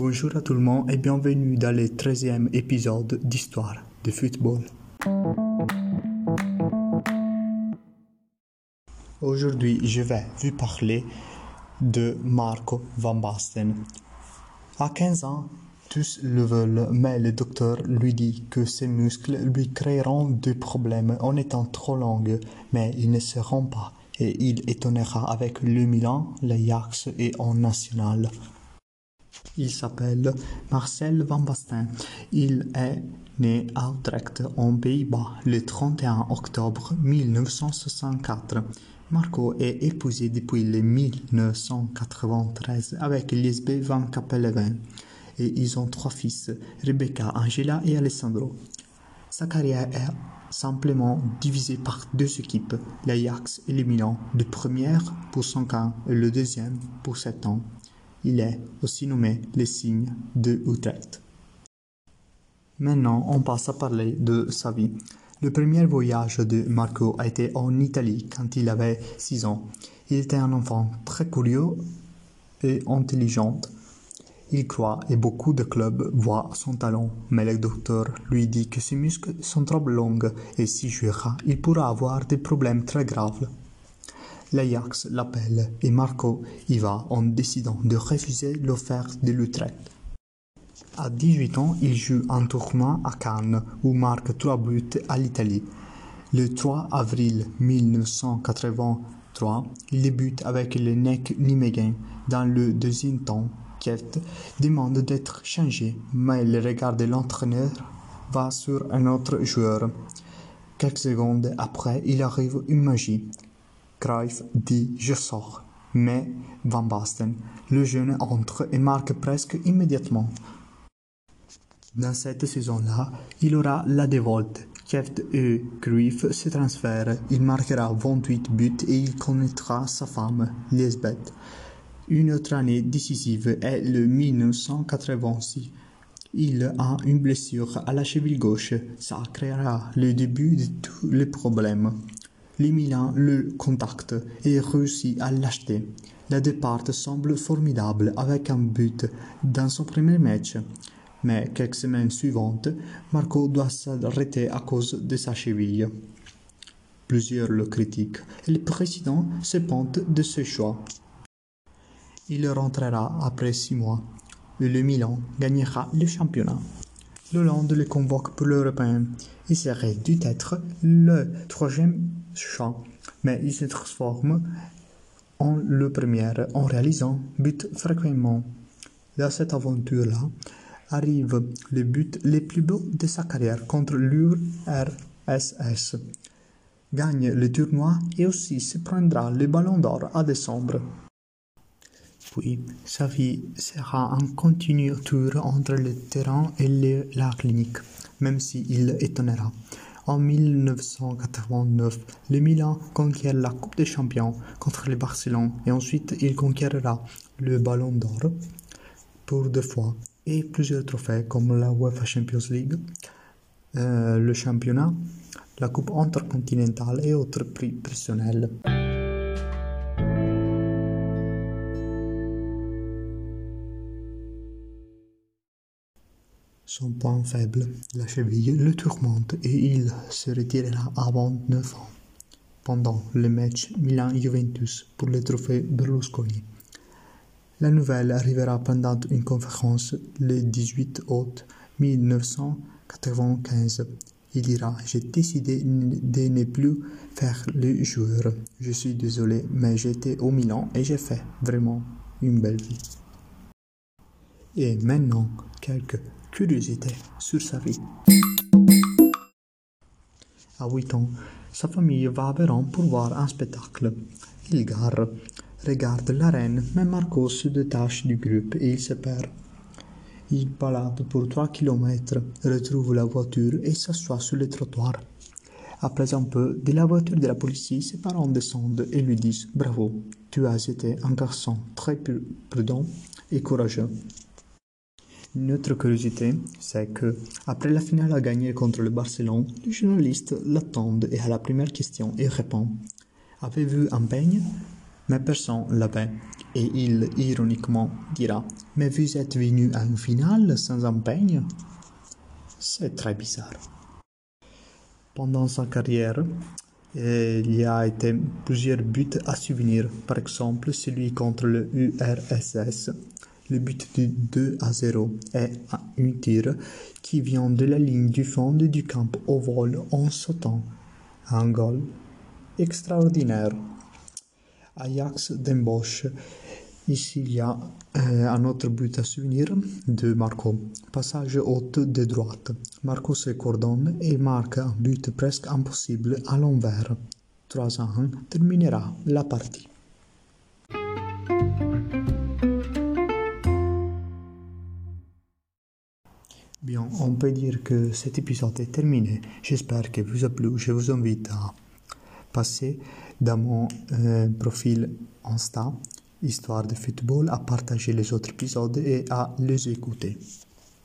Bonjour à tout le monde et bienvenue dans le 13e épisode d'Histoire de football. Aujourd'hui, je vais vous parler de Marco Van Basten. À 15 ans, tous le veulent, mais le docteur lui dit que ses muscles lui créeront des problèmes en étant trop longs, mais ils ne seront pas, et il étonnera avec le Milan, l'Ajax et en national. Il s'appelle Marcel Van Basten. Il est né à Utrecht, en Pays-Bas, le 31 octobre 1964. Marco est épousé depuis le 1993 avec Lisbeth Van Capelleven et ils ont trois fils, Rebecca, Angela et Alessandro. Sa carrière est simplement divisée par deux équipes, l'Ajax et le Milan, le premier pour 5 ans et le deuxième pour 7 ans. Il est aussi nommé le signe de Utrecht. Maintenant, on passe à parler de sa vie. Le premier voyage de Marco a été en Italie quand il avait 6 ans. Il était un enfant très curieux et intelligent. Il croit et beaucoup de clubs voient son talent, mais le docteur lui dit que ses muscles sont trop longs et s'il jouera, il pourra avoir des problèmes très graves. L'Ajax l'appelle et Marco y va en décidant de refuser l'offre de l'Utrecht. À 18 ans, il joue un tournoi à Cannes où marque trois buts à l'Italie. Le 3 avril 1983, il débute avec le NEC Nijmegen dans le deuxième temps. Keft demande d'être changé, mais le regard de l'entraîneur va sur un autre joueur. Quelques secondes après, il arrive une magie. Cruyff dit je sors, mais Van Basten, le jeune entre et marque presque immédiatement. Dans cette saison-là, il aura la dévolte. Keft et Cruyff se transfèrent. Il marquera 28 buts et il connaîtra sa femme, Lisbeth. Une autre année décisive est le 1986. Il a une blessure à la cheville gauche. Ça créera le début de tous les problèmes. Les Milan le contactent et réussit à l'acheter. Le départ semble formidable avec un but dans son premier match. Mais quelques semaines suivantes, Marco doit s'arrêter à cause de sa cheville. Plusieurs le critiquent et le président se pente de ce choix. Il rentrera après six mois et le Milan gagnera le championnat. Hollande le convoque pour l'Européen. Il serait dû être le troisième mais il se transforme en le premier en réalisant but fréquemment. Dans cette aventure-là, arrive le but le plus beau de sa carrière contre l'URSS. Gagne le tournoi et aussi se prendra le ballon d'or à décembre. Puis, sa vie sera un continu tour entre le terrain et la clinique, même s'il étonnera. En 1989, le Milan conquiert la Coupe des Champions contre le Barcelone et ensuite il conquérera le Ballon d'Or pour deux fois et plusieurs trophées comme la UEFA Champions League, euh, le championnat, la Coupe intercontinentale et autres prix personnels. Son point faible, la cheville, le tourmente et il se retirera avant 9 ans, pendant le match Milan-Juventus pour le trophée Berlusconi. La nouvelle arrivera pendant une conférence le 18 août 1995. Il dira J'ai décidé de ne plus faire le joueur. Je suis désolé, mais j'étais au Milan et j'ai fait vraiment une belle vie. Et maintenant, quelques curiosités sur sa vie. À 8 ans, sa famille va à Vérone pour voir un spectacle. Il gare, regarde l'arène, mais Marco se détache du groupe et il se perd. Il balade pour 3 kilomètres, retrouve la voiture et s'assoit sur le trottoir. Après un peu, de la voiture de la police, ses parents descendent et lui disent Bravo, tu as été un garçon très prudent et courageux. Une autre curiosité, c'est que, après la finale à gagner contre le Barcelone, les journalistes l'attendent et à la première question, il répond Avez-vous un peigne? Mais personne l'avait, et il ironiquement dira Mais vous êtes venu à une finale sans un peigne? C'est très bizarre. Pendant sa carrière, il y a été plusieurs buts à souvenir, par exemple celui contre le URSS, le but de 2 à 0 est un tir qui vient de la ligne du fond du camp au vol en sautant. Un goal extraordinaire. Ajax d'embauche. Ici, il y a euh, un autre but à souvenir de Marco. Passage haute de droite. Marco se coordonne et marque un but presque impossible à l'envers. 3 à 1 terminera la partie. On peut dire que cet épisode est terminé. J'espère que vous a plu. Je vous invite à passer dans mon euh, profil Insta, Histoire de football, à partager les autres épisodes et à les écouter.